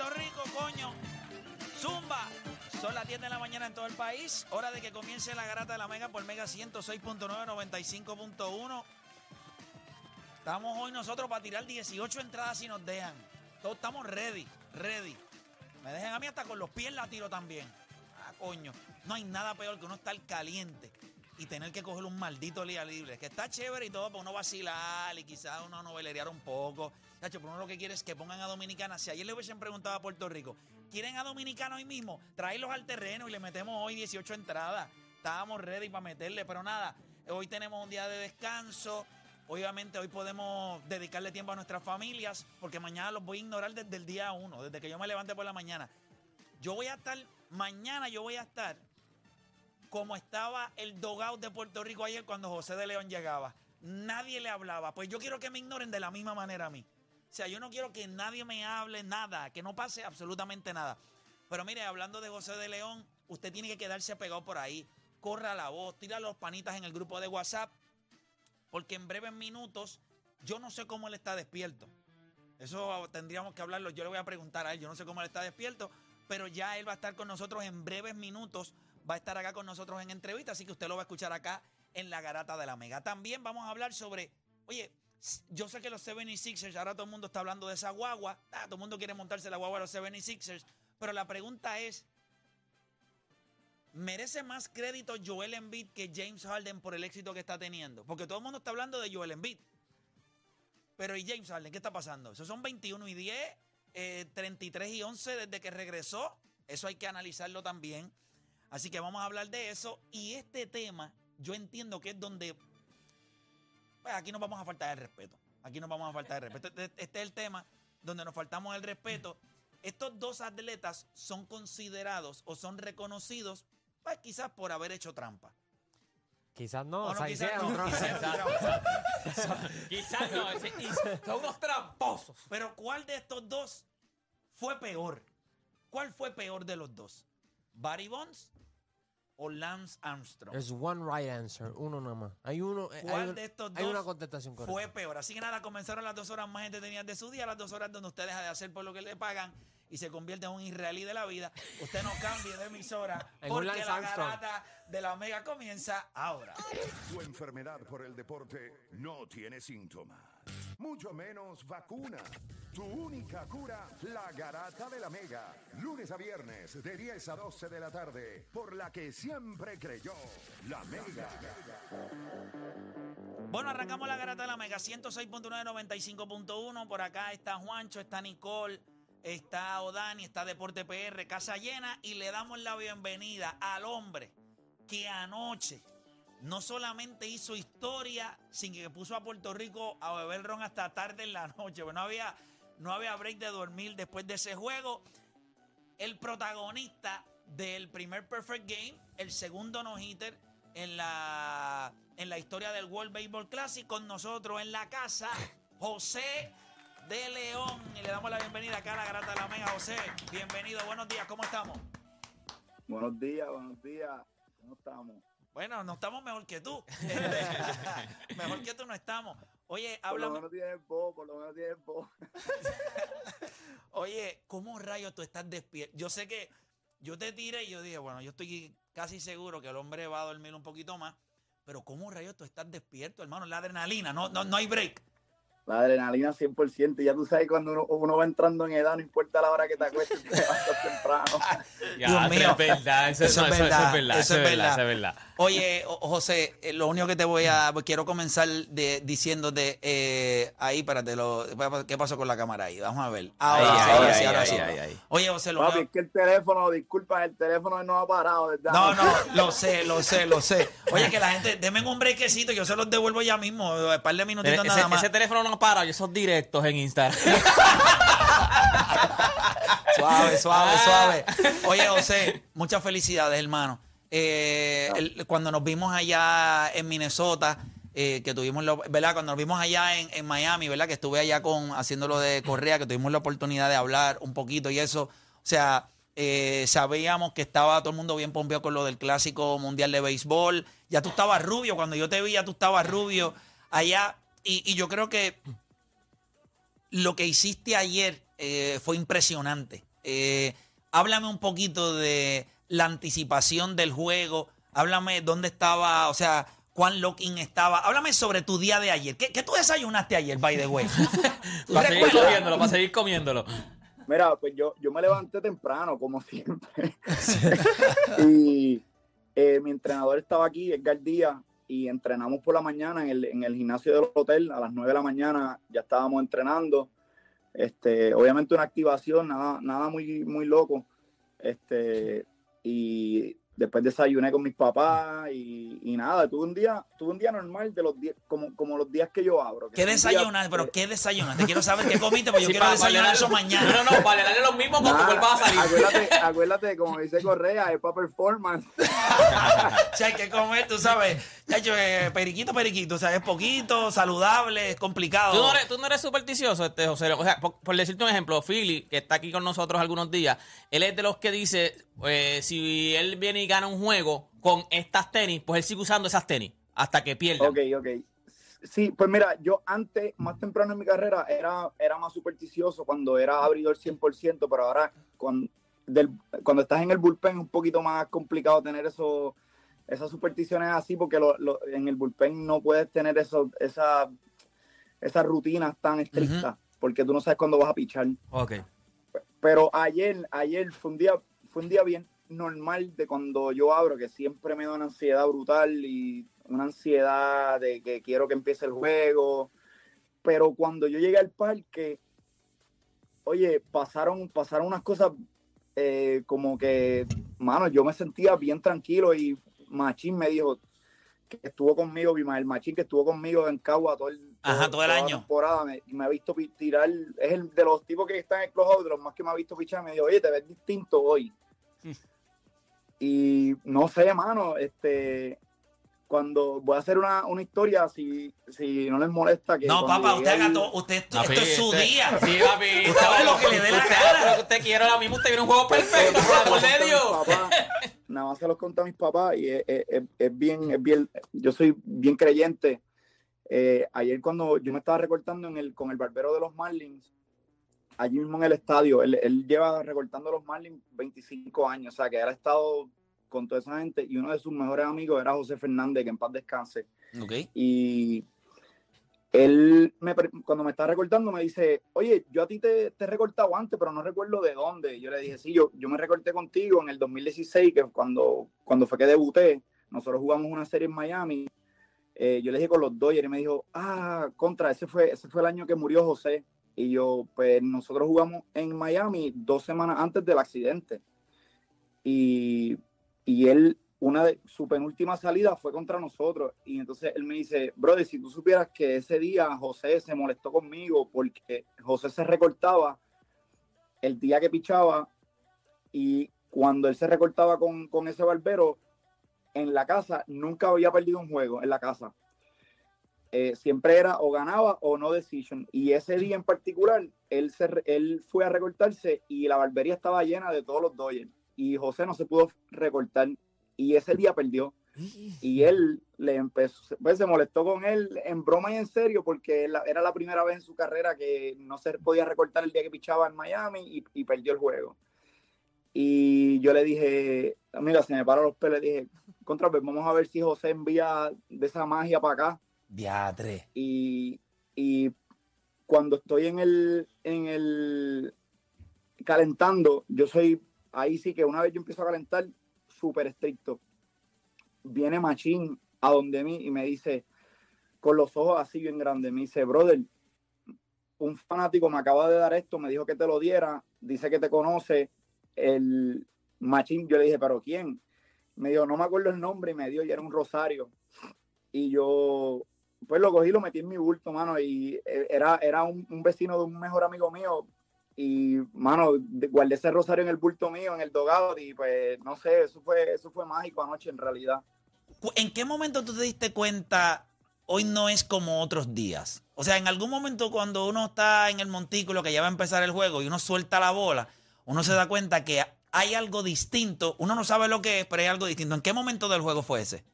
Puerto Rico, coño. Zumba. Son las 10 de la mañana en todo el país. Hora de que comience la garata de la Mega por Mega 106.9, 95.1. Estamos hoy nosotros para tirar 18 entradas si nos dejan. Todos estamos ready, ready. Me dejan a mí hasta con los pies la tiro también. Ah, coño. No hay nada peor que uno estar caliente y tener que coger un maldito día libre. Que está chévere y todo para uno vacilar y quizás uno novelerear un poco. Tacho, pero uno lo que quiere es que pongan a Dominicana. Si ayer le hubiesen preguntado a Puerto Rico, ¿quieren a Dominicana hoy mismo? Traerlos al terreno y le metemos hoy 18 entradas. Estábamos ready para meterle, pero nada. Hoy tenemos un día de descanso. Obviamente hoy podemos dedicarle tiempo a nuestras familias porque mañana los voy a ignorar desde el día uno, desde que yo me levante por la mañana. Yo voy a estar, mañana yo voy a estar como estaba el dogout de Puerto Rico ayer cuando José de León llegaba. Nadie le hablaba. Pues yo quiero que me ignoren de la misma manera a mí. O sea, yo no quiero que nadie me hable nada, que no pase absolutamente nada. Pero mire, hablando de José de León, usted tiene que quedarse pegado por ahí. Corra la voz, tira los panitas en el grupo de WhatsApp, porque en breves minutos yo no sé cómo él está despierto. Eso tendríamos que hablarlo. Yo le voy a preguntar a él. Yo no sé cómo él está despierto, pero ya él va a estar con nosotros en breves minutos. Va a estar acá con nosotros en entrevista, así que usted lo va a escuchar acá en la garata de la Mega. También vamos a hablar sobre, oye, yo sé que los 76ers, ahora todo el mundo está hablando de esa guagua. Ah, todo el mundo quiere montarse la guagua de los 76ers. Pero la pregunta es, ¿merece más crédito Joel Embiid que James Harden por el éxito que está teniendo? Porque todo el mundo está hablando de Joel Embiid. Pero ¿y James Harden? ¿Qué está pasando? Esos son 21 y 10, eh, 33 y 11 desde que regresó. Eso hay que analizarlo también. Así que vamos a hablar de eso. Y este tema, yo entiendo que es donde. Pues aquí nos vamos a faltar el respeto. Aquí nos vamos a faltar el respeto. Este, este es el tema donde nos faltamos el respeto. Estos dos atletas son considerados o son reconocidos, pues quizás por haber hecho trampa. Quizás no, O no, quizás no, trampa. quizás no. Quizás no, son unos tramposos. Pero ¿cuál de estos dos fue peor? ¿Cuál fue peor de los dos? ¿Barry Bonds o Lance Armstrong? There's one right answer, uno nada más. Hay uno, eh, ¿Cuál hay, un- de estos hay dos una contestación correcta. fue peor? Así que nada, comenzaron las dos horas más entretenidas de su día, las dos horas donde usted deja de hacer por lo que le pagan y se convierte en un israelí de la vida. Usted no cambie de emisora En un porque Lance la Armstrong. garata de la Mega comienza ahora. Tu enfermedad por el deporte no tiene síntomas, mucho menos vacuna. Tu única cura, la garata de la Mega. Lunes a viernes de 10 a 12 de la tarde, por la que siempre creyó, la Mega. Bueno, arrancamos la garata de la Mega 106.9, 95.1. Por acá está Juancho, está Nicole, está Odani, está Deporte PR, casa llena, y le damos la bienvenida al hombre que anoche no solamente hizo historia, sin que puso a Puerto Rico a beber ron hasta tarde en la noche, pues no había, no había break de dormir después de ese juego. El protagonista del primer Perfect Game, el segundo no-hitter en la, en la historia del World Baseball Classic, con nosotros en la casa, José de León. Y le damos la bienvenida acá a la Grata de la Mega. José, bienvenido, buenos días, ¿cómo estamos? Buenos días, buenos días. ¿Cómo estamos? Bueno, no estamos mejor que tú. Este, mejor que tú no estamos. Oye, Por lo háblame. menos tienes voz, por lo menos tienes voz. Oye, ¿cómo rayos tú estás despierto? Yo sé que yo te tiré y yo dije, bueno, yo estoy casi seguro que el hombre va a dormir un poquito más, pero ¿cómo rayos tú estás despierto, hermano? La adrenalina, no, no, no hay break. La adrenalina 100%. Ya tú sabes cuando uno, uno va entrando en edad, no importa la hora que te acuestes, te levantas temprano. Ya, Dios mío. es verdad. Eso, Eso no, es eso- eso verdad, es verdad. eso es verdad. Eso es verdad. Oye, José, eh, lo único que te voy a, quiero comenzar de, diciéndote, eh, ahí, espérate, lo, ¿qué pasó con la cámara ahí? Vamos a ver. Ahora Ahí, ahora ahí, sí, ahora. Oye, José, lo Papi, que- es que el teléfono, disculpa, el teléfono no ha parado. ¿verdad? No, no, lo sé, lo sé, lo sé. Oye, que la gente, denme un brequecito, yo se los devuelvo ya mismo, un par de minutitos Ese, nada más. ese teléfono no para, yo esos directos en Instagram. Suave, suave, Ah. suave. Oye, José, muchas felicidades, hermano. Eh, el- cuando nos vimos allá en Minnesota, eh, que tuvimos, la- ¿verdad? Cuando nos vimos allá en, en Miami, ¿verdad? Que estuve allá con haciendo lo de Correa, que tuvimos la oportunidad de hablar un poquito y eso. O sea, eh, sabíamos que estaba todo el mundo bien pompeado con lo del clásico mundial de béisbol. Ya tú estabas rubio, cuando yo te vi, ya tú estabas rubio allá. Y, y yo creo que lo que hiciste ayer eh, fue impresionante. Háblame un poquito de la anticipación del juego. Háblame dónde estaba, o sea, cuán lock-in estaba. Háblame sobre tu día de ayer. ¿Qué, qué tú desayunaste ayer, by the way? ¿Tú para seguir recuerdas? comiéndolo, para seguir comiéndolo. Mira, pues yo, yo me levanté temprano, como siempre. y eh, mi entrenador estaba aquí, Edgar Díaz, y entrenamos por la mañana en el, en el gimnasio del hotel. A las 9 de la mañana ya estábamos entrenando. Este, obviamente una activación, nada, nada muy, muy loco. Este, y después desayuné con mis papás y, y nada, tuve un día, tuve un día normal de los días, como, como los días que yo abro. que ¿Qué desayunaste? Pero ¿qué desayunaste? Quiero saber qué comiste, porque yo quiero para- desayunar para eso mañana. No, no, no, para darle lo mismo cuando Nada, vuelvas a salir. Acuérdate, acuérdate, como dice Correa, es para performance. O sea, hay que comer, tú sabes. Chacho, eh, periquito, periquito. O sea, es poquito, saludable, es complicado. Tú no, eres, tú no eres supersticioso, este, José. O sea, por, por decirte un ejemplo, Philly, que está aquí con nosotros algunos días, él es de los que dice, eh, si él viene y gana un juego con estas tenis, pues él sigue usando esas tenis hasta que pierda. Ok, ok. Sí, pues mira, yo antes, más temprano en mi carrera, era, era más supersticioso cuando era abridor 100%, pero ahora cuando, del, cuando estás en el bullpen es un poquito más complicado tener eso, esas supersticiones así, porque lo- lo- en el bullpen no puedes tener eso, esa, esas rutinas tan estrictas, porque tú no sabes cuándo vas a pichar. Ok. Pero ayer, ayer fue un día, fue un día bien normal de cuando yo abro, que siempre me da una ansiedad brutal y una ansiedad de que quiero que empiece el juego. Pero cuando yo llegué al parque, oye, pasaron, pasaron unas cosas eh, como que, mano, yo me sentía bien tranquilo y Machín me dijo que estuvo conmigo, el Machín que estuvo conmigo en Cagua todo el, Ajá, todo el año. temporada, me, me ha visto tirar, es el de los tipos que están en el clubhouse, de los más que me ha visto pichar, me dijo, oye, te ves distinto hoy. y no sé, mano, este, cuando voy a hacer una, una historia, si, si no les molesta que... No, papá, usted haga todo. Usted, esto, Papi, esto es su este- día. Sí, papi. Usted haga lo que le dé la haga lo que usted quiera ahora mismo. Usted viene un juego perfecto, Nada por más amor se los de conté a mis Dios. papás, Nada más se los conté a mis papás y es, es- es- es bien, es bien, yo soy bien creyente. Eh, ayer cuando yo me estaba recortando en el, con el barbero de los Marlins, allí mismo en el estadio, él, él lleva recortando a los Marlins 25 años, o sea que él ha estado con toda esa gente y uno de sus mejores amigos era José Fernández, que en paz descanse. Ok. Y él, me, cuando me está recortando, me dice, oye, yo a ti te, te he recortado antes, pero no recuerdo de dónde. Yo le dije, sí, yo, yo me recorté contigo en el 2016, que cuando, cuando fue que debuté, nosotros jugamos una serie en Miami. Eh, yo le dije con los Dodgers y me dijo, ah, contra, ese fue, ese fue el año que murió José. Y yo, pues nosotros jugamos en Miami dos semanas antes del accidente. Y, y él, una de su penúltima salida fue contra nosotros. Y entonces él me dice, brother, si tú supieras que ese día José se molestó conmigo porque José se recortaba el día que pichaba y cuando él se recortaba con, con ese barbero en la casa, nunca había perdido un juego en la casa. Eh, siempre era o ganaba o no decision. Y ese día en particular, él, se, él fue a recortarse y la barbería estaba llena de todos los Dodgers. Y José no se pudo recortar y ese día perdió. Y él le empezó, pues se molestó con él en broma y en serio porque era la primera vez en su carrera que no se podía recortar el día que pichaba en Miami y, y perdió el juego. Y yo le dije, mira, se me paró los pelos, le dije, contra, pues vamos a ver si José envía de esa magia para acá. Diatre. Y, y cuando estoy en el, en el calentando, yo soy, ahí sí que una vez yo empiezo a calentar, súper estricto. Viene Machín a donde mí y me dice, con los ojos así bien grandes, me dice, brother, un fanático me acaba de dar esto, me dijo que te lo diera, dice que te conoce, el machín, yo le dije, pero ¿quién? Me dijo, no me acuerdo el nombre y me dio y era un rosario. Y yo, pues lo cogí, lo metí en mi bulto, mano, y e, era, era un, vecino de un mejor amigo mío. Y, mano, guardé ese rosario en el bulto mío, en el dogado, y pues, no sé, eso fue, eso fue mágico anoche en realidad. ¿En qué momento tú te diste cuenta, hoy no es como otros días? O sea, en algún momento cuando uno está en el montículo que ya va a empezar el juego y uno suelta la bola, uno se da cuenta que hay algo distinto. Uno no sabe lo que es, pero hay algo distinto. ¿En qué momento del juego fue ese?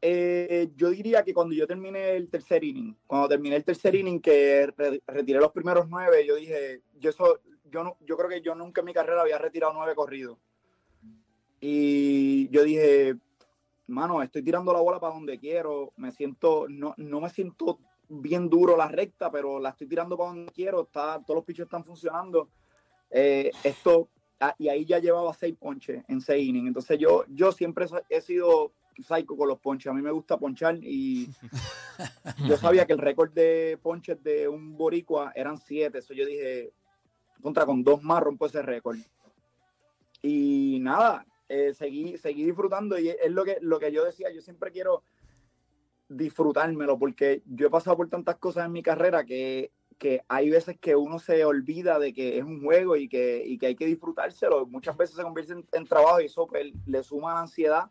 Eh, yo diría que cuando yo terminé el tercer inning, cuando terminé el tercer inning, que retiré los primeros nueve, yo dije, yo, eso, yo, no, yo creo que yo nunca en mi carrera había retirado nueve corridos. Y yo dije, mano, estoy tirando la bola para donde quiero, me siento, no, no me siento bien duro la recta, pero la estoy tirando para donde quiero, está, todos los pichos están funcionando eh, esto, y ahí ya llevaba seis ponches en seis innings. Entonces yo, yo siempre he sido psycho con los ponches. A mí me gusta ponchar y yo sabía que el récord de ponches de un boricua eran siete. Eso yo dije, contra con dos más rompo ese récord. Y nada, eh, seguí, seguí disfrutando y es lo que, lo que yo decía, yo siempre quiero disfrutármelo porque yo he pasado por tantas cosas en mi carrera que que hay veces que uno se olvida de que es un juego y que, y que hay que disfrutárselo. Muchas veces se convierte en, trabajo y eso pues, le suma ansiedad.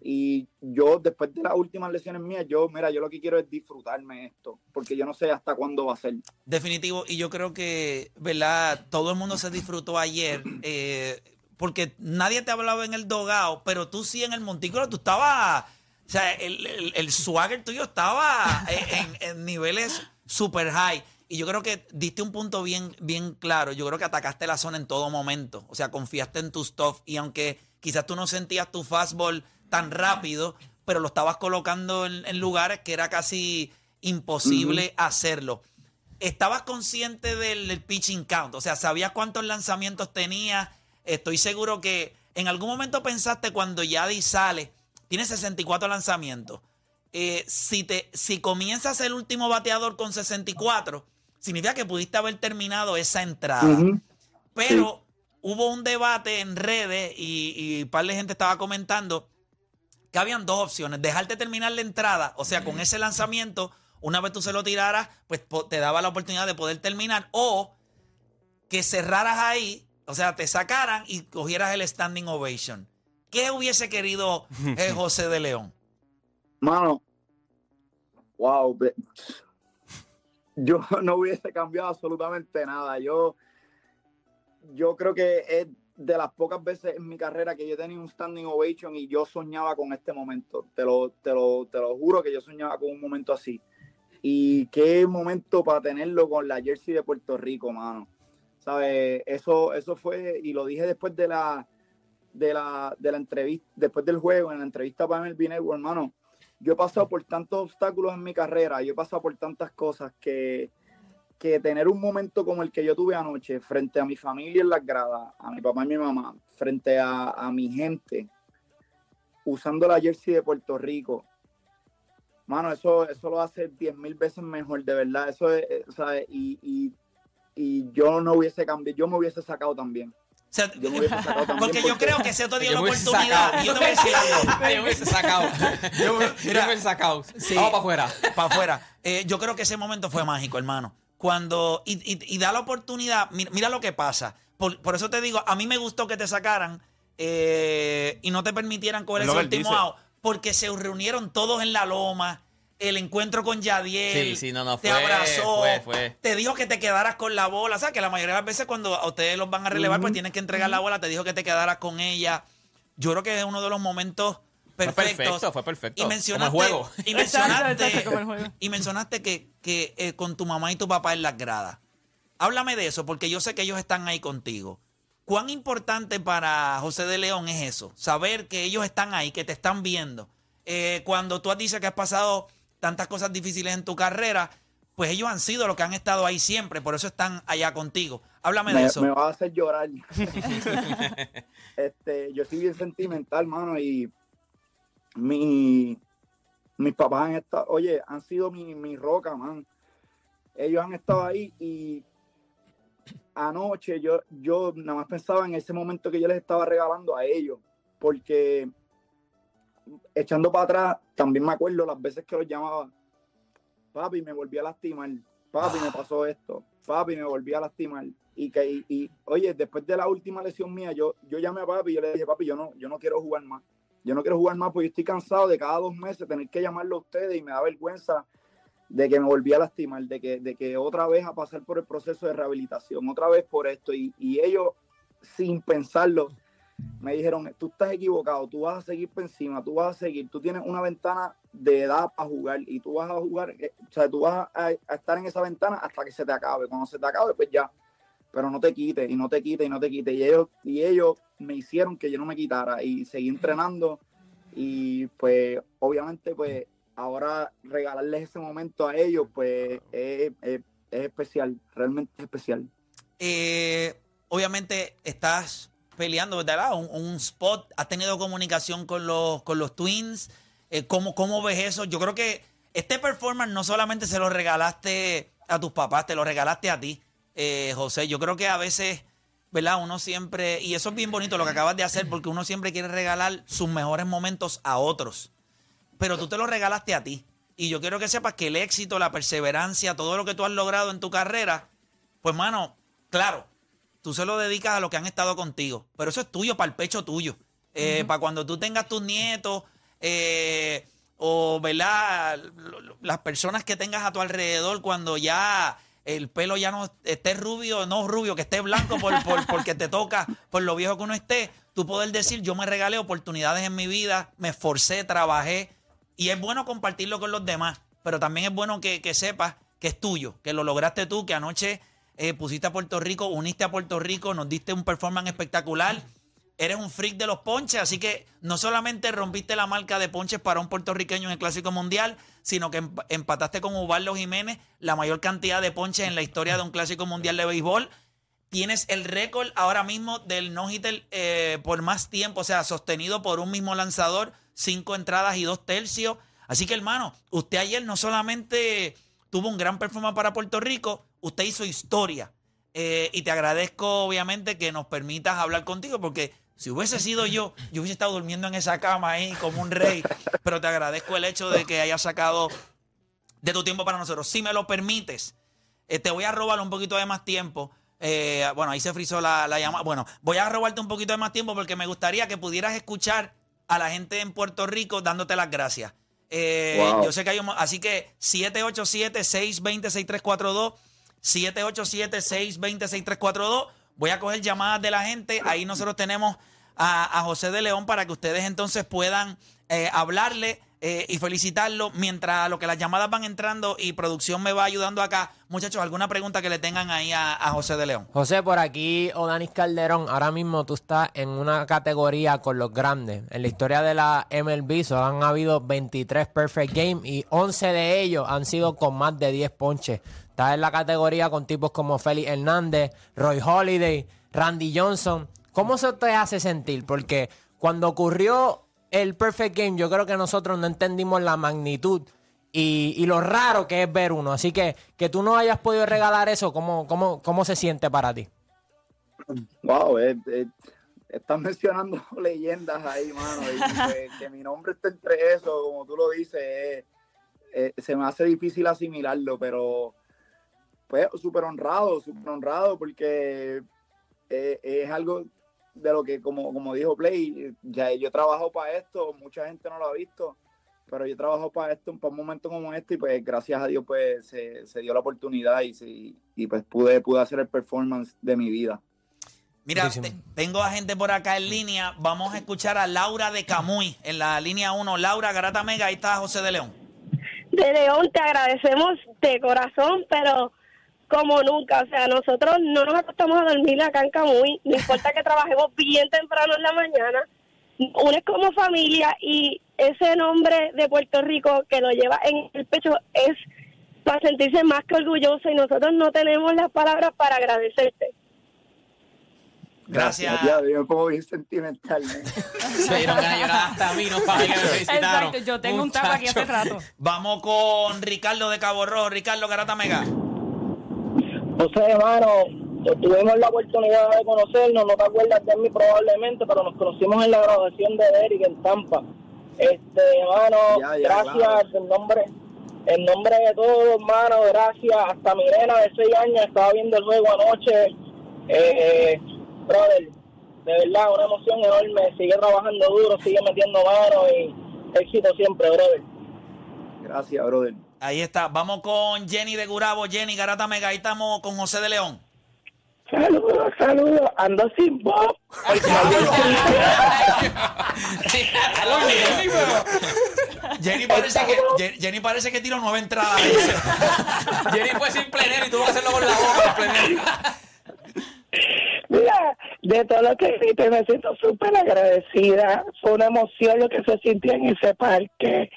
Y yo, después de las últimas lesiones mías, yo, mira, yo lo que quiero es disfrutarme esto, porque yo no sé hasta cuándo va a ser. Definitivo, y yo creo que, ¿verdad? Todo el mundo se disfrutó ayer, eh, porque nadie te hablaba en el dogao, pero tú sí en el montículo, tú estabas, o sea, el, el, swagger tuyo estaba en, en niveles super high. Y yo creo que diste un punto bien, bien claro. Yo creo que atacaste la zona en todo momento. O sea, confiaste en tu stuff. Y aunque quizás tú no sentías tu fastball tan rápido, pero lo estabas colocando en, lugares que era casi imposible hacerlo. ¿Estabas consciente del, pitching count? O sea, ¿sabías cuántos lanzamientos tenías? Estoy seguro que en algún momento pensaste cuando Yadi sale, tiene 64 lanzamientos. Eh, si, te, si comienzas el último bateador con 64, significa que pudiste haber terminado esa entrada. Pero hubo un debate en redes y, un par de gente estaba comentando que habían dos opciones. Dejarte terminar la entrada, o sea, con ese lanzamiento, una vez tú se lo tiraras, pues te daba la oportunidad de poder terminar. O que cerraras ahí, o sea, te sacaran y cogieras el standing ovation. ¿Qué hubiese querido eh, José de León? Mano, wow, yo no hubiese cambiado absolutamente nada. Yo, yo creo que es de las pocas veces en mi carrera que yo tenía un standing ovation y yo soñaba con este momento. Te lo, te lo, te lo juro que yo soñaba con un momento así. Y qué momento para tenerlo con la jersey de Puerto Rico, mano. ¿Sabes? Eso, eso fue, y lo dije después de la, de la, de la entrevista, después del juego, en la entrevista para el Network, hermano yo he pasado por tantos obstáculos en mi carrera, yo he pasado por tantas cosas que, que tener un momento como el que yo tuve anoche, frente a mi familia en las gradas, a mi papá y mi mamá, frente a, mi gente, usando la jersey de Puerto Rico, mano, eso, eso lo hace diez mil veces mejor, de verdad. Eso es, ¿sabes? Y, y y yo no hubiese cambiado, yo me hubiese sacado también. O sea, Yo me hubiese sacado también. porque yo creo que te dio Yo la oportunidad. Y yo te voy a decir algo. Ay, yo me hubiese sacado. Yo me, yo Mira. me hubiese sacado. Sí. Vamos para afuera. para afuera. Eh, yo creo que ese momento fue mágico, hermano. Cuando, y, y- y da la oportunidad, mira, mira lo que pasa. Por, por eso te digo, a mí me gustó que te sacaran eh, y no te permitieran coger Es ese último out, porque se reunieron todos en la loma. El encuentro con Yadiel. Sí, sí, no, no, Te fue, abrazó. fue, fue. Te dijo que te quedaras con la bola. O sea, que la mayoría de las veces cuando a ustedes los van a relevar, pues tienen que entregar la bola. Te dijo que te quedaras con ella. Yo creo que es uno de los momentos Fue perfectos. perfecto, fue perfecto. Y mencionaste, Como el juego. Y mencionaste, exacto, y mencionaste que, que eh, con tu mamá y tu papá en las gradas. Háblame de eso, porque yo sé que ellos están ahí contigo. ¿Cuán importante para José de León es eso? Saber que ellos están ahí, que te están viendo. Eh, cuando tú dices que has pasado tantas cosas difíciles en tu carrera, pues ellos han sido los que han estado ahí siempre, por eso están allá contigo. Háblame de eso. me va a hacer llorar. este, yo soy bien sentimental, mano, y mi, mis papás han estado, oye, han sido mi, mi roca, man. Ellos han estado ahí y anoche yo, yo nada más pensaba en ese momento que yo les estaba regalando a ellos, porque echando para atrás, también me acuerdo las veces que los llamaba, papi, me volví a lastimar, papi, me pasó esto, papi, me volví a lastimar. Y que, y, y, oye, después de la última lesión mía, yo, yo llamé a papi y yo le dije, papi, yo no, yo no quiero jugar más. Yo no quiero jugar más porque yo estoy cansado de cada dos meses tener que llamarlo a ustedes y me da vergüenza de que me volví a lastimar, de que, de que otra vez a pasar por el proceso de rehabilitación, otra vez por esto. Y, y ellos, sin pensarlo, me dijeron, tú estás equivocado, tú vas a seguir por encima, tú vas a seguir, tú tienes una ventana de edad para jugar y tú vas a jugar, eh, o sea, tú vas a, a estar en esa ventana hasta que se te acabe. Cuando se te acabe, pues ya, pero no te quites y no te quites y no te quites. Y ellos, y ellos me hicieron que yo no me quitara y seguí entrenando y pues obviamente pues ahora regalarles ese momento a ellos pues es, es- es especial, realmente es especial. Eh, obviamente estás peleando, ¿verdad? Un, spot, has tenido comunicación con los, con los Twins. Eh, ¿cómo, ¿Cómo ves eso? Yo creo que este performance no solamente se lo regalaste a tus papás, te lo regalaste a ti, eh, José. Yo creo que a veces, ¿verdad? Uno siempre, y eso es bien bonito lo que acabas de hacer, porque uno siempre quiere regalar sus mejores momentos a otros. Pero tú te lo regalaste a ti. Y yo quiero que sepas que el éxito, la perseverancia, todo lo que tú has logrado en tu carrera, pues, mano, claro, tú se lo dedicas a los que han estado contigo, pero eso es tuyo, para el pecho tuyo. Eh, Para cuando tú tengas tus nietos, eh, o, ¿verdad? Las personas que tengas a tu alrededor, cuando ya el pelo ya no esté rubio, no rubio, que esté blanco por, por- porque te toca, por lo viejo que uno esté, tú poder decir, yo me regalé oportunidades en mi vida, me esforcé, trabajé, y es bueno compartirlo con los demás, pero también es bueno que, que sepas que es tuyo, que lo lograste tú, que anoche eh, pusiste a Puerto Rico, uniste a Puerto Rico, nos diste un performance espectacular. Eres un freak de los ponches, así que no solamente rompiste la marca de ponches para un puertorriqueño en el Clásico Mundial, sino que emp- empataste con Ubaldo Jiménez la mayor cantidad de ponches en la historia de un Clásico Mundial de béisbol. Tienes el récord ahora mismo del no-hitter eh, por más tiempo, o sea, sostenido por un mismo lanzador, cinco entradas y dos tercios. Así que, hermano, usted ayer no solamente tuvo un gran performance para Puerto Rico, usted hizo historia. Eh, y te agradezco, obviamente, que nos permitas hablar contigo, porque si hubiese sido yo, yo hubiese estado durmiendo en esa cama ahí como un rey. Pero te agradezco el hecho de que hayas sacado de tu tiempo para nosotros. Si me lo permites, eh, te voy a robar un poquito de más tiempo. Eh, bueno, ahí se frizó la, la llamada. Bueno, voy a robarte un poquito de más tiempo porque me gustaría que pudieras escuchar a la gente en Puerto Rico dándote las gracias. Eh, Wow. Yo sé que hay un... Así que 787-620-6342. 787-620-6342. Voy a coger llamadas de la gente. Ahí nosotros tenemos a, a José de León para que ustedes entonces puedan eh, hablarle eh, y felicitarlo mientras lo que las llamadas van entrando y producción me va ayudando acá. Muchachos, ¿alguna pregunta que le tengan ahí a, a José de León? José, por aquí, Odanis Calderón, ahora mismo tú estás en una categoría con los grandes. En la historia de la MLB solo han habido 23 Perfect Game y 11 de ellos han sido con más de 10 ponches. Estás en la categoría con tipos como Félix Hernández, Roy Holiday, Randy Johnson. ¿Cómo se te hace sentir? Porque cuando ocurrió el Perfect Game, yo creo que nosotros no entendimos la magnitud y, lo raro que es ver uno. Así que que tú no hayas podido regalar eso, ¿cómo, cómo, cómo se siente para ti? Wow, eh, eh, estás mencionando leyendas ahí, mano. Y que, que mi nombre esté entre eso, como tú lo dices, eh, eh, se me hace difícil asimilarlo, pero pues súper honrado, súper honrado, porque eh, es algo de lo que, como, como dijo Play, ya yo he trabajado para esto, mucha gente no lo ha visto, pero yo he trabajado para esto, para un momento como este, y pues gracias a Dios pues se, se dio la oportunidad y, se- y pues pude, pude hacer el performance de mi vida. Mira, te- tengo a gente por acá en línea. Vamos a escuchar a Laura de Camuy en la línea 1. Laura, Garata Mega, ahí está José de León. de León te agradecemos de corazón, pero como nunca, o sea, nosotros no nos acostamos a dormir acá en Camuy, no importa que trabajemos bien temprano en la mañana, uno es como familia y ese nombre de Puerto Rico que lo lleva en el pecho es para sentirse más que orgulloso y nosotros no tenemos las palabras para agradecerte. Gracias. Ya, yo pongo bien sentimental. ¿eh? Se dieron ganas de llorar hasta a mí, no familia, me felicitaron. Exacto, yo tengo un tapo aquí hace rato. Vamos con Ricardo de Cabo Rojo. Ricardo, Garata Mega. José, hermano, tuvimos la oportunidad de conocernos, no te acuerdas de mí probablemente, pero nos conocimos en la graduación de Eric en Tampa. Este, hermano, Ya, ya, gracias claro. en nombre en nombre de todos, hermano, gracias. Hasta mi nena de 6 años estaba viendo el juego anoche. Eh, brother, de verdad, una emoción enorme. Sigue trabajando duro, sigue metiendo mano y éxito siempre, brother. Gracias, brother. Ahí está. Vamos con Jenny de Gurabo. Jenny, Garata Mega. Ahí estamos con José de León. Saludos, saludos. Ando sin voz. Jenny parece que, Je- Jenny parece que tiró nueve entradas. Jenny fue sin plenero y tuvo que hacerlo con la boca. Mira, de todo lo que hiciste me siento súper agradecida. Fue una emoción lo que se sintió en ese parque.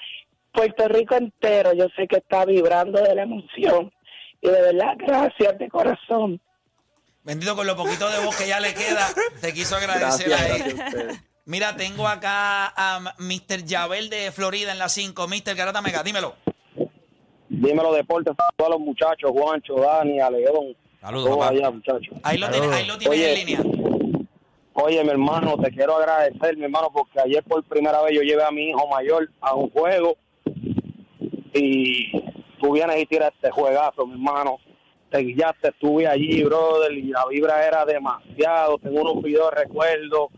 Puerto Rico entero, yo sé que está vibrando de la emoción. Y de verdad, gracias de corazón. Bendito con lo poquito de voz que ya le queda. Te quiso agradecer Gracias, a. Mira, tengo acá a Mr. Yabel de Florida en la 5. Mr. Garata Mega, dímelo. Dímelo, deporte, a todos los muchachos, Juancho, Dani, a León. Saludos, papá. allá, muchachos. Ahí lo tienes, ahí lo tienes Oye. en línea. Oye, mi hermano, te quiero agradecer, mi hermano, porque ayer por primera vez yo llevé a mi hijo mayor a un juego y tú vienes y tiras este juegazo, mi hermano. Te guiaste, estuve allí, brother, y la vibra era demasiado. Tengo unos videos de recuerdo.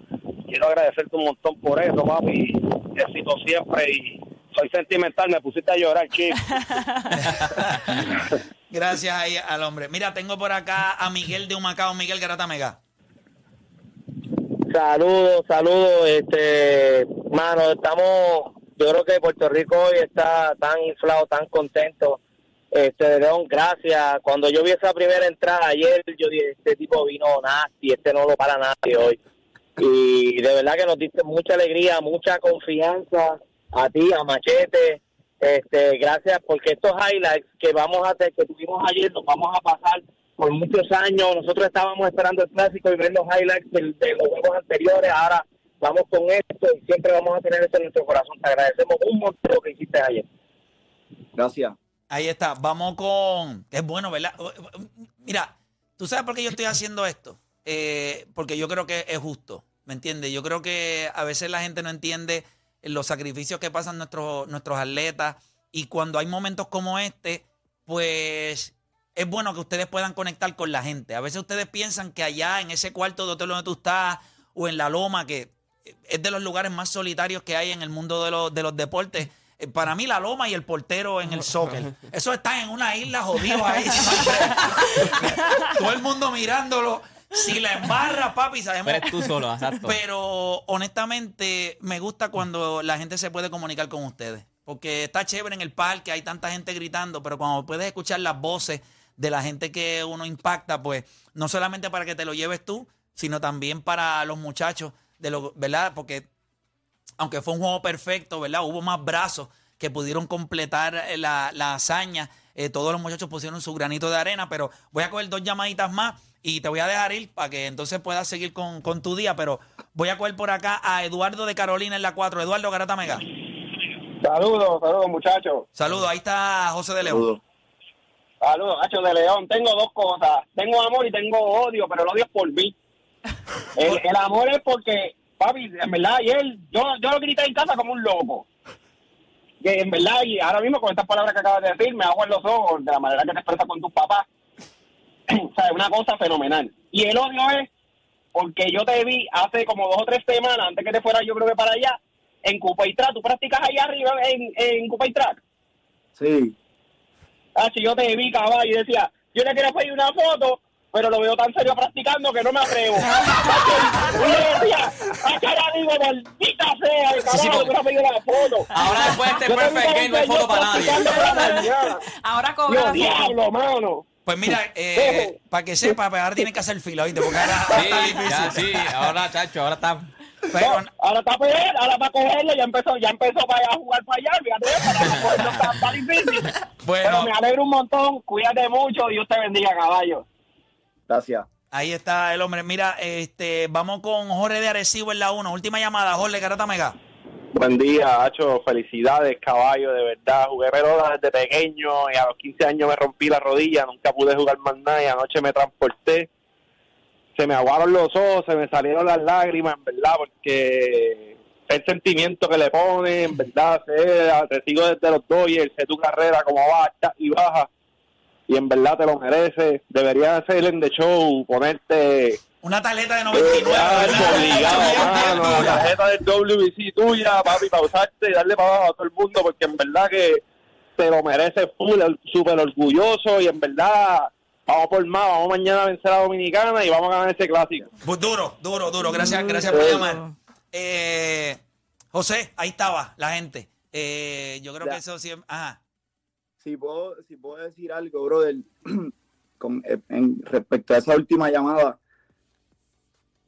Quiero agradecerte un montón por eso, papi. Éxito siempre y soy sentimental, me pusiste a llorar, chico. Gracias ahí al hombre. Mira, tengo por acá a Miguel de Humacao. Miguel Garata Mega. Saludos, saludos, este, mano, estamos, yo creo que Puerto Rico hoy está tan inflado, tan contento, este, de León, gracias, cuando yo vi esa primera entrada ayer, yo dije, este tipo vino nasty, este no lo para nadie hoy, y de verdad que nos diste mucha alegría, mucha confianza a ti, a Machete, este, gracias, porque estos highlights que vamos a que tuvimos ayer, los vamos a pasar por muchos años. Nosotros estábamos esperando el clásico y ver highlights de, los juegos anteriores. Ahora vamos con esto y siempre vamos a tener eso en nuestro corazón. Te agradecemos un montón lo que hiciste ayer. Gracias. Ahí está. Vamos con. Es bueno, ¿verdad? Mira, ¿tú sabes por qué yo estoy haciendo esto? Eh, porque yo creo que es justo. ¿Me entiendes? Yo creo que a veces la gente no entiende los sacrificios que pasan nuestros, nuestros atletas. Y cuando hay momentos como este, pues es bueno que ustedes puedan conectar con la gente. A veces ustedes piensan que allá en ese cuarto de hotel donde tú estás o en la loma, que es de los lugares más solitarios que hay en el mundo de los, de los deportes. eh, Para mí la loma y el portero en el soccer. Eso está en una isla jodido ahí. Todo el mundo mirándolo. Si la embarra, papi, sabemos. Pero eres tú solo, exacto. Pero honestamente me gusta cuando la gente se puede comunicar con ustedes. Porque está chévere en el parque, hay tanta gente gritando, pero cuando puedes escuchar las voces de la gente que uno impacta, pues no solamente para que te lo lleves tú, sino también para los muchachos, de lo, ¿verdad? Porque aunque fue un juego perfecto, ¿verdad? Hubo más brazos que pudieron completar eh, la, la hazaña. Eh, todos los muchachos pusieron su granito de arena, pero voy a coger dos llamaditas más y te voy a dejar ir para que entonces puedas seguir con, con tu día. Pero voy a coger por acá a Eduardo de Carolina en la 4. Eduardo Garata Mega. Saludos, saludos, muchachos. Saludos, ahí está José de León. Saludos. Saludos, Hacho de León. Tengo dos cosas. Tengo amor y tengo odio, pero el odio es por mí. El, el amor es porque, papi, en verdad, ayer yo, yo lo grité en casa como un loco. Que en verdad, y ahora mismo con estas palabras que acabas de decir, me hago en los ojos de la manera que te expresas con tus papás. o sea, una cosa fenomenal. Y el odio es porque yo te vi hace como dos o tres semanas, antes que te fuera yo creo que para allá, en Cupa y Track. ¿Tú practicas allá arriba en, en Cupa y Track? Sí. Ah, si yo te vi, caballo, y decía, yo le quería pedir una foto, pero lo veo tan serio practicando que no me atrevo. y acá ya digo, maldita sea, el Sí, sí, caballo, porque- me ha pedido la foto. Ahora después de este Yo perfect game no hay foto para nadie. Ahora cobra diablo, mano. Pues mira, eh, para que sepa, pues ahora tienen que hacer fila, ¿viste? Porque ahora está Sí, difícil. ya, sí, ahora, chacho, ahora está. Pero, No, ahora está él, ahora para cogerlo, ya empezó, ya empezó para a jugar para allá, fíjate, para cogerlo está, está difícil. Pero me alegro un montón, cuídate mucho, Dios te bendiga, caballo. Gracias. ahí está el hombre. Mira, este, vamos con Jorge de Arecibo en la 1. Última llamada, Jorge Garata Mega. Buen día, Hacho. Felicidades, caballo, de verdad. Jugué pelota desde pequeño y a los 15 años me rompí la rodilla. Nunca pude jugar más nada y anoche me transporté. Se me aguaron los ojos, se me salieron las lágrimas, en verdad, porque el sentimiento que le pone, en verdad, sé, te sigo desde los Dodgers, sé tu carrera, cómo va y baja. Y en verdad te lo mereces. Deberías hacer en The Show, ponerte Una tarjeta de 99, eh, obligado, mano, la tarjeta del WBC tuya, papi, pausarte y darle para abajo a todo el mundo, porque en verdad que te lo mereces full, súper orgulloso y en verdad vamos por más, vamos mañana a vencer a Dominicana y vamos a ganar ese clásico. Pues duro, duro, duro. Gracias, gracias por llamar. Eh, José, ahí estaba la gente. Eh, yo creo Ya. que eso siempre. Ajá. Si puedo, si puedo decir algo, brother, con, eh, respecto a esa última llamada,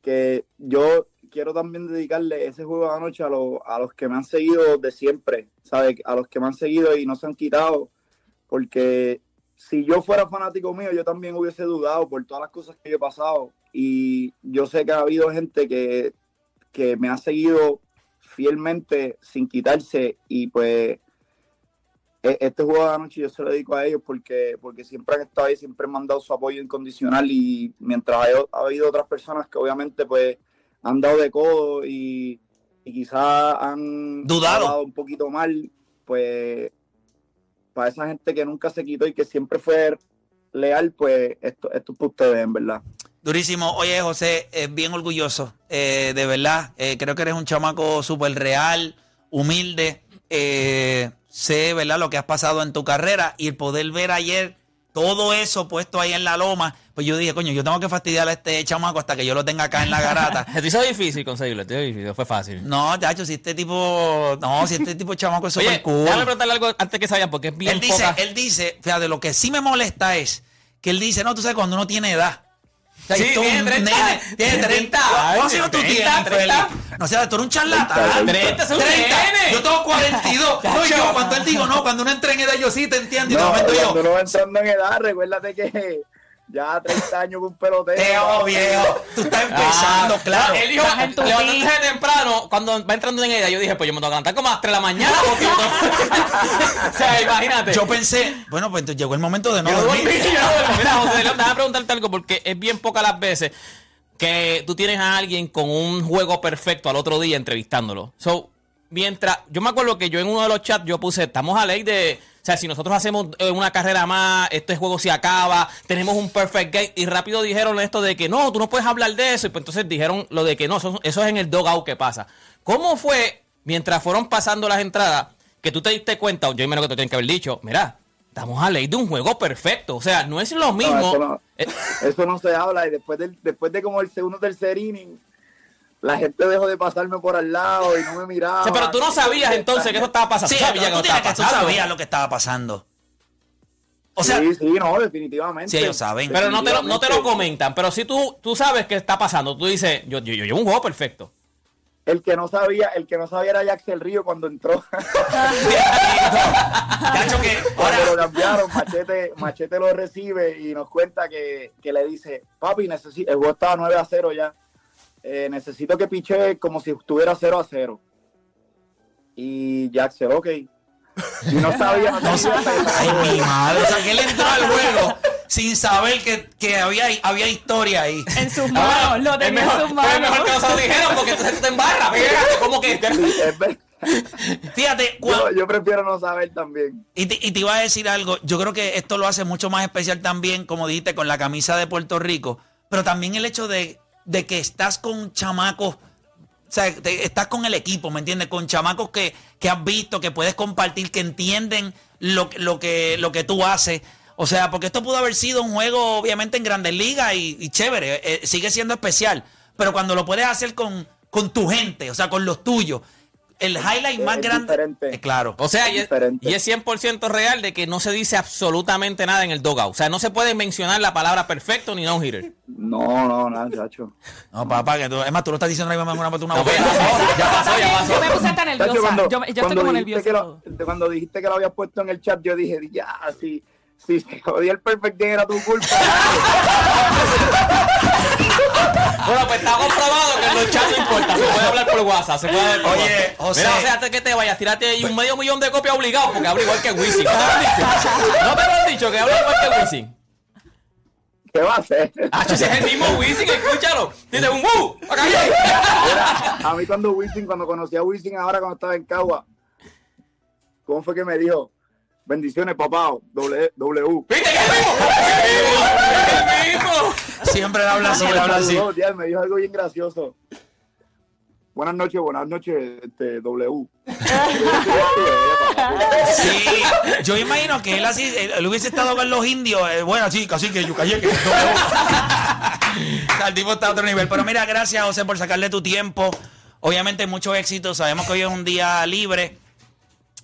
que yo quiero también dedicarle ese juego anoche a, los a los que me han seguido de siempre, ¿sabes? A los que me han seguido y no se han quitado, porque si yo fuera fanático mío, yo también hubiese dudado por todas las cosas que yo he pasado. Y yo sé que ha habido gente que, que me ha seguido fielmente sin quitarse y pues este juego de anoche yo se lo dedico a ellos porque, porque siempre han estado ahí, siempre me han dado su apoyo incondicional y mientras ha habido otras personas que obviamente pues han dado de codo y, y quizás han Dudado. un poquito mal, pues para esa gente que nunca se quitó y que siempre fue leal, pues esto, esto es para ustedes, en verdad. Durísimo. Oye, José, eh, bien orgulloso. eh, de verdad. Eh, creo que eres un chamaco súper real, humilde. Sé, ¿verdad?, lo que has pasado en tu carrera y el poder ver ayer todo eso puesto ahí en la loma. Pues yo dije, coño, yo tengo que fastidiar a este chamaco hasta que yo lo tenga acá en la garata. Te hizo difícil conseguirlo, te hizo difícil, fue fácil. No, chacho, si este tipo. No, si este tipo de chamaco es súper cool. déjame preguntarle algo antes que vayan, porque es bien Él dice, poca- él dice, fíjate, lo que sí me molesta es que él dice, no, tú sabes, cuando uno tiene edad. O sea, Sí, esto es tiene un 30, nene, tiene tiene 30. 30 ¿Cuántos años tú 30, tienes, 30? Feli? No, o sea, tú eres un charlatán. 30 es un 30. nene. Yo tengo 42. No, y yo, cuando él digo, no, cuando uno entra en edad, yo sí te entiendo. Y de No, momento yo, cuando uno va entrando en edad, recuérdate que ya 30 años con un pelotero. Teo, viejo, tú estás empezando, Ah, claro. Él dijo, levantándose temprano, cuando va entrando en ella, yo dije, pues yo me tengo que levantar como a las 3 de la mañana. O sea, imagínate. Yo pensé, bueno, pues entonces llegó el momento de no Yo dormir. dormí, yo dormí. Mira, José León, déjame preguntarte algo, porque es bien pocas las veces que tú tienes a alguien con un juego perfecto al otro día entrevistándolo. So, mientras, yo me acuerdo que yo en uno de los chats yo puse, estamos a ley de, o sea, si nosotros hacemos eh, una carrera más, este juego se acaba, tenemos un perfect game, y rápido dijeron esto de que no, tú no puedes hablar de eso, y pues entonces dijeron lo de que no, eso, eso es en el dogout que pasa. ¿Cómo fue, mientras fueron pasando las entradas, que tú te diste cuenta, yo imagino que te tienen que haber dicho, mira, estamos a ley de un juego perfecto, o sea, no es lo mismo. No, eso, no, Eh, eso no se habla. Y después, del, después de como el segundo tercer inning, la gente dejó de pasarme por al lado y no me miraba. o sea, pero tú no sabías entonces que eso estaba pasando. Sí, Tú sabías tú que tú lo que estaba pasando. O sea, sí, sí, no, definitivamente. Sí, ellos saben. Pero no te, lo, no te lo comentan. Pero si tú, tú sabes que está pasando, tú dices, yo, yo, yo llevo un juego perfecto. El que no sabía, el que no sabía era Jackson Río cuando entró. Cacho, que lo cambiaron, Machete, Machete lo recibe y nos cuenta que, que le dice, papi, necesito, el juego estaba 9 a 0 ya. Eh, necesito que piche como si estuviera 0 a 0. Y Jack se, ok. Y no sabía, no sabía. Ay, mi madre. O sea, que él entró al juego sin saber que, que había, había historia ahí. En sus manos, lo tenía mejor, en sus es mejor que no manos. se lo dijeron porque entonces tú te embarras. fíjate, Como que. Fíjate, yo, cua- yo prefiero no saber también. y, te, y te iba a decir algo. Yo creo que esto lo hace mucho más especial también, como dijiste, con la camisa de Puerto Rico. Pero también el hecho de, de que estás con chamacos. O sea, te- estás con el equipo, ¿me entiendes? Con chamacos que, que has visto, que puedes compartir, que entienden lo, lo, que, lo que tú haces. O sea, porque esto pudo haber sido un juego, obviamente, en grandes ligas y, y chévere. eh, sigue siendo especial. Pero cuando lo puedes hacer con, con tu gente, o sea, con los tuyos, el highlight Es más grande. diferente. Eh, claro. O sea, y es, y es 100% real de que no se dice absolutamente nada en el dogout. O sea, no se puede mencionar la palabra perfecto ni no hitter. No, no, nada, chacho. No, papá, que tú, es más, tú lo estás diciendo ahora mismo una, una No, bofeta. ya pasó, ya pasó. Yo me puse hasta Chacho, nerviosa. cuando, yo, yo estoy como dijiste nerviosa. que lo- cuando dijiste que lo habías puesto en el chat, yo dije, ya, si, si se jodía el perfect era tu culpa. Bueno, pues está comprobado que en los chats no importa. Se puede hablar por WhatsApp. Se puede hablar por Oye, WhatsApp. José. Mira, José, antes que te vayas, tírate ahí un medio millón de copias obligado porque habla igual que Wisin. ¿No te lo han dicho? ¿No te lo han dicho que habla igual que Wisin? ¿Qué va a hacer? Ah, ese es el mismo Wisin, escúchalo. Dice un ¡uh! ¡Acá viene! Mira, a mí cuando Wisin, cuando conocí a Wisin ahora cuando estaba en Cagua, ¿cómo fue que me dijo? Bendiciones, papá, W. w. ¿Viste que mismo? Siempre habla así, habla así. me dijo algo bien gracioso. Buenas noches, buenas noches, este, W. Sí, yo imagino que él así, él, él hubiese estado con los indios, eh, bueno, sí, casi que yucayeque. el tipo está a otro nivel. Pero mira, gracias, José, por sacarle tu tiempo. Obviamente, mucho éxito. Sabemos que hoy es un día libre.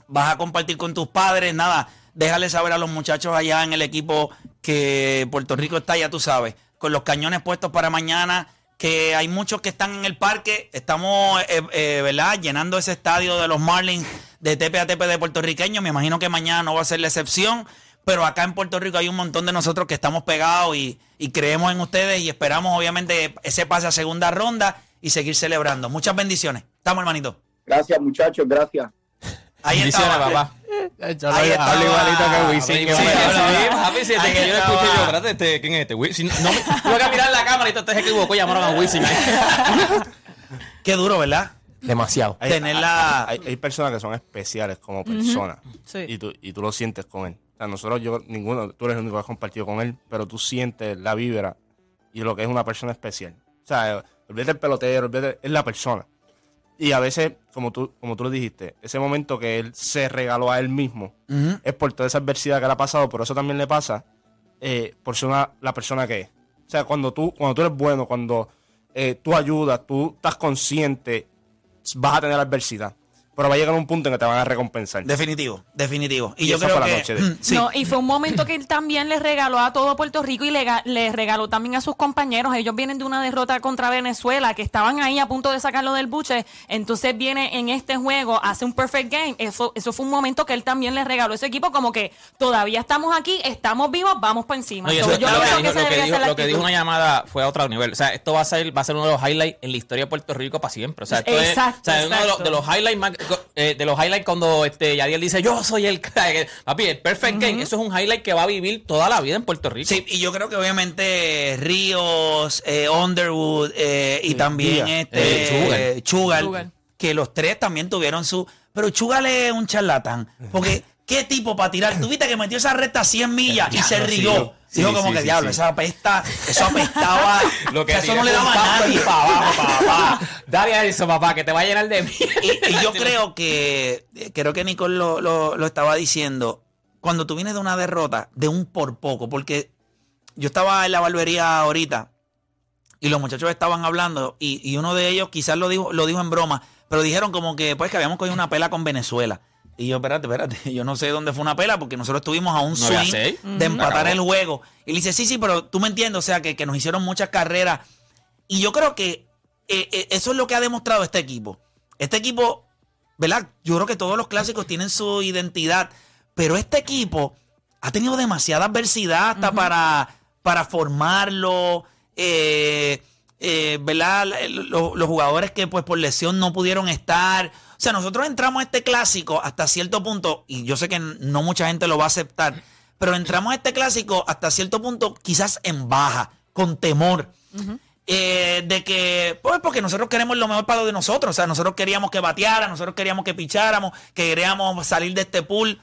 Vas a compartir con tus padres. Nada, déjale saber a los muchachos allá en el equipo que Puerto Rico está, ya tú sabes, con los cañones puestos para mañana. Que hay muchos que están en el parque. Estamos, eh, eh, ¿verdad? Llenando ese estadio de los Marlins de tepe a de puertorriqueños. Me imagino que mañana no va a ser la excepción. Pero acá en Puerto Rico hay un montón de nosotros que estamos pegados y, y creemos en ustedes y esperamos, obviamente, ese pase a segunda ronda y seguir celebrando. Muchas bendiciones. Estamos, hermanito. Gracias, muchachos, gracias. Ahí está, papá. Yo Ahí hablo igualito que Wisin. Sí, que papi, si desde Ahí que yo lo estaba. escuché yo, espérate, este, ¿quién es este? Wisin. No, me, tuve que mirar la cámara y todo se equivocó y llamaron a Wisin. Qué duro, ¿verdad? Demasiado. Tenerla. Hay, hay personas que son especiales como personas Sí. y, tú, y tú lo sientes con él. O sea, nosotros, yo, ninguno, tú eres el único que has compartido con él, pero tú sientes la vibra y lo que es una persona especial. O sea, olvídate el pelotero, olvídate, es la persona. Y a veces, como tú, como tú lo dijiste, ese momento que él se regaló a él mismo es por toda esa adversidad que le ha pasado, pero eso también le pasa eh, por ser una- la persona que es. O sea, cuando tú, cuando tú eres bueno, cuando eh, tú ayudas, tú estás consciente, vas a tener adversidad. Pero va a llegar un punto en que te van a recompensar. Definitivo, definitivo. Y, Y yo esa creo fue la que. noche de. Sí. No, y fue un momento que él también le regaló a todo Puerto Rico y le, ga- le regaló también a sus compañeros. Ellos vienen de una derrota contra Venezuela, que estaban ahí a punto de sacarlo del buche. Entonces viene en este juego, hace un perfect game. Eso, eso fue un momento que él también le regaló a ese equipo, como que todavía estamos aquí, estamos vivos, vamos por encima. No, eso- yo lo, creo que dijo, esa lo que debería dijo- ser la lo que dijo actitud. una llamada fue a otro nivel. O sea, esto va a ser, va a ser uno de los highlights en la historia de Puerto Rico para siempre. O sea, esto es, Exacto, o sea, es uno de los, exacto. de los highlights más, eh, de los highlights cuando este Yadiel dice yo soy el crack". papi, el perfect game, eso es un highlight que va a vivir toda la vida en Puerto Rico. Sí, y yo creo que obviamente Ríos, eh, Underwood eh, y también este Eh, Chugal. eh, Chugal, Chugal. que los tres también tuvieron su. Pero Chugal es un charlatán. Porque, ¿qué tipo para tirar? Tú viste que metió esa recta a 100 millas y se rió. Sí, Dijo como sí, que sí, diablo, esa apesta, eso apestaba. Lo que o sea, eso no le daba a nadie. para abajo, papá. Dale a eso, papá, que te va a llenar de mí. Y, y yo creo que, creo que Nicole lo, lo- lo estaba diciendo, cuando tú vienes de una derrota, de un por poco, porque yo estaba en la barbería ahorita y los muchachos estaban hablando y, y uno de ellos quizás lo dijo, lo dijo en broma, pero dijeron como que pues que habíamos cogido una pela con Venezuela. Y yo, espérate, espérate, yo no sé dónde fue una pela porque nosotros estuvimos a un a swing de empatar Acabó. el juego. Y le dice, sí, sí, pero tú me entiendes, o sea, que, que nos hicieron muchas carreras. Y yo creo que eh, eh, eso es lo que ha demostrado este equipo. Este equipo, ¿verdad? Yo creo que todos los clásicos tienen su identidad, pero este equipo ha tenido demasiada adversidad hasta para, para formarlo. eh, eh, ¿verdad? Los, los jugadores que pues por lesión no pudieron estar. O sea, nosotros entramos a este clásico hasta cierto punto, y yo sé que no mucha gente lo va a aceptar, pero entramos a este clásico hasta cierto punto quizás en baja, con temor. Eh, de que, pues porque nosotros queremos lo mejor para lo de nosotros. O sea, nosotros queríamos que bateara, nosotros queríamos que picháramos, que queríamos salir de este pool.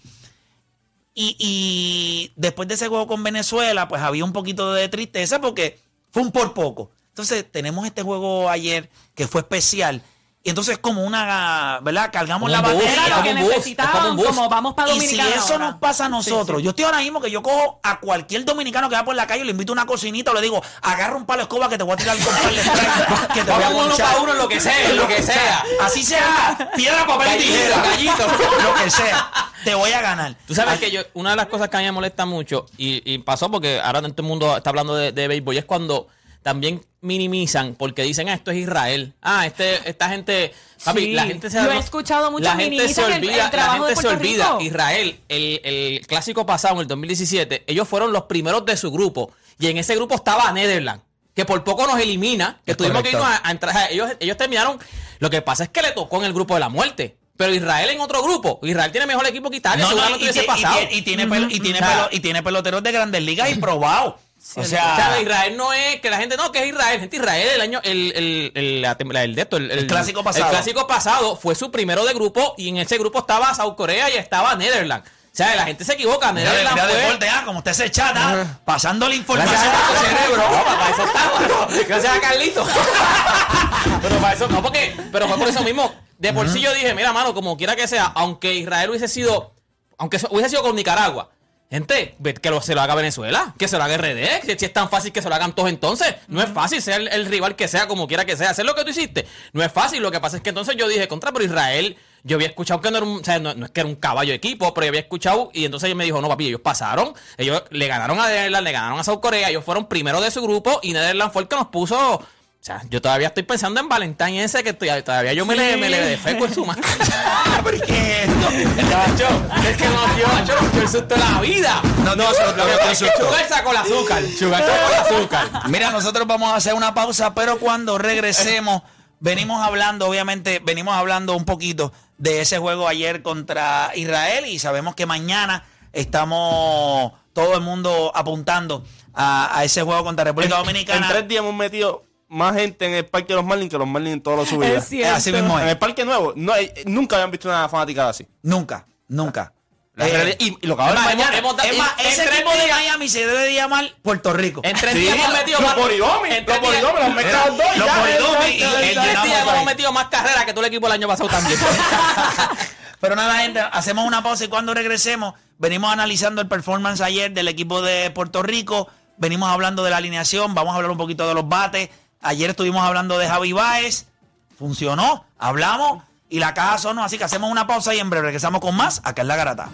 Y, y después de ese juego con Venezuela, pues había un poquito de tristeza porque fue un por poco. Entonces, tenemos este juego ayer que fue especial. Y entonces como una, ¿verdad? Cargamos la Era batería. lo que necesitaban, como vamos para Y si Dominicana eso ahora. nos pasa a nosotros, yo estoy ahora mismo que yo cojo a cualquier dominicano que va por la calle y le invito a una cocinita o le digo, agarra un palo de escoba que te voy a tirar con par de que te voy a uno ponchar". para uno lo que sea, en lo que sea. Así sea, piedra, papel y tijera. gallito. Lo que sea. Te voy a ganar. Tú sabes que yo, una de las cosas que a mí me molesta mucho, y, y pasó porque ahora todo el mundo está hablando de, de béisbol, y es cuando también minimizan porque dicen, ah, esto es Israel. Ah, este, esta gente. Papi, Sí, la gente se yo he escuchado muchos La gente se minimizan el- el olvida, la trabajo de gente se olvida. Rico. Israel, el, el clásico pasado, en el 2017, ellos fueron los primeros de su grupo. Y en ese grupo estaba Netherlands, que por poco nos elimina, que Es tuvimos que irnos a, a entrar. Ellos, ellos terminaron. Lo que pasa es que le tocó en el grupo de la muerte. Pero Israel en otro grupo. Israel tiene mejor equipo que Italia. No, y, y- pasado. y- y tiene, pelo- y, tiene O sea, pelo- y tiene peloteros de grandes ligas y probados. O o sea, Israel no es que la gente no que es Israel, gente Israel el año el el el, el de esto, el, El clásico pasado. El clásico pasado fue su primero de grupo y en ese grupo estaba South Corea y estaba Netherlands. O sea, la gente se equivoca, Netherlands fue deporte, ah, como usted se chata, pasando la información Gracias a tu cerebro. No, para eso estamos. Gracias a Carlito. pero para eso no, porque pero fue por eso mismo. De por sí yo dije, mira, mano, como quiera que sea, aunque Israel hubiese sido aunque hubiese sido con Nicaragua, gente, que lo, se lo haga Venezuela, que se lo haga RD, que si es tan fácil que se lo hagan todos entonces, no es fácil ser el, el rival que sea, como quiera que sea, hacer lo que tú hiciste, no es fácil, lo que pasa es que entonces yo dije, contra, pero Israel, yo había escuchado que no era un, o sea, no, no es que era un caballo de equipo, pero yo había escuchado, y entonces ella me dijo, no papi, ellos pasaron, ellos le ganaron a Netherlands, le ganaron a South Corea, ellos fueron primero de su grupo, y Netherlands fue el que nos puso... O sea, yo todavía estoy pensando en Valentine ese que estoy, todavía yo me le, me le defeco en su mano. ¿Pero qué es esto? Chacho, es que nos dio, nos dio el susto de la vida. No, no, se lo dio que susto. Sugar sacó el azúcar. Sugar sacó el azúcar. Mira, nosotros vamos a hacer una pausa, pero cuando regresemos, venimos hablando, obviamente, venimos hablando un poquito de ese juego ayer contra Israel y sabemos que mañana estamos todo el mundo apuntando a, a ese juego contra República En Dominicana. tres días hemos metido más gente en el parque de los Marlins que los Marlins en todos los subidas. Es cierto. Así mismo es. En el parque nuevo, no hay- nunca habían visto una fanática así. Nunca, nunca. Eh, realidad- y, y lo que va a es mañana. hemos- es más, en- ese equipo de Miami se debe de llamar Puerto Rico. En tres Sí, días hemos metido los más. Los Boridomi, los mezclados dos. y Los En tres días hemos metido más carreras que todo el equipo el año pasado también. Pero nada, gente, hacemos una pausa y cuando regresemos, venimos analizando el performance ayer del equipo de Puerto Rico. Venimos hablando de la alineación, vamos a hablar un poquito de los bates. Ayer estuvimos hablando de Javi Baez. Funcionó, hablamos y la caja sonó. Así que hacemos una pausa y en breve regresamos con más acá en La Garata.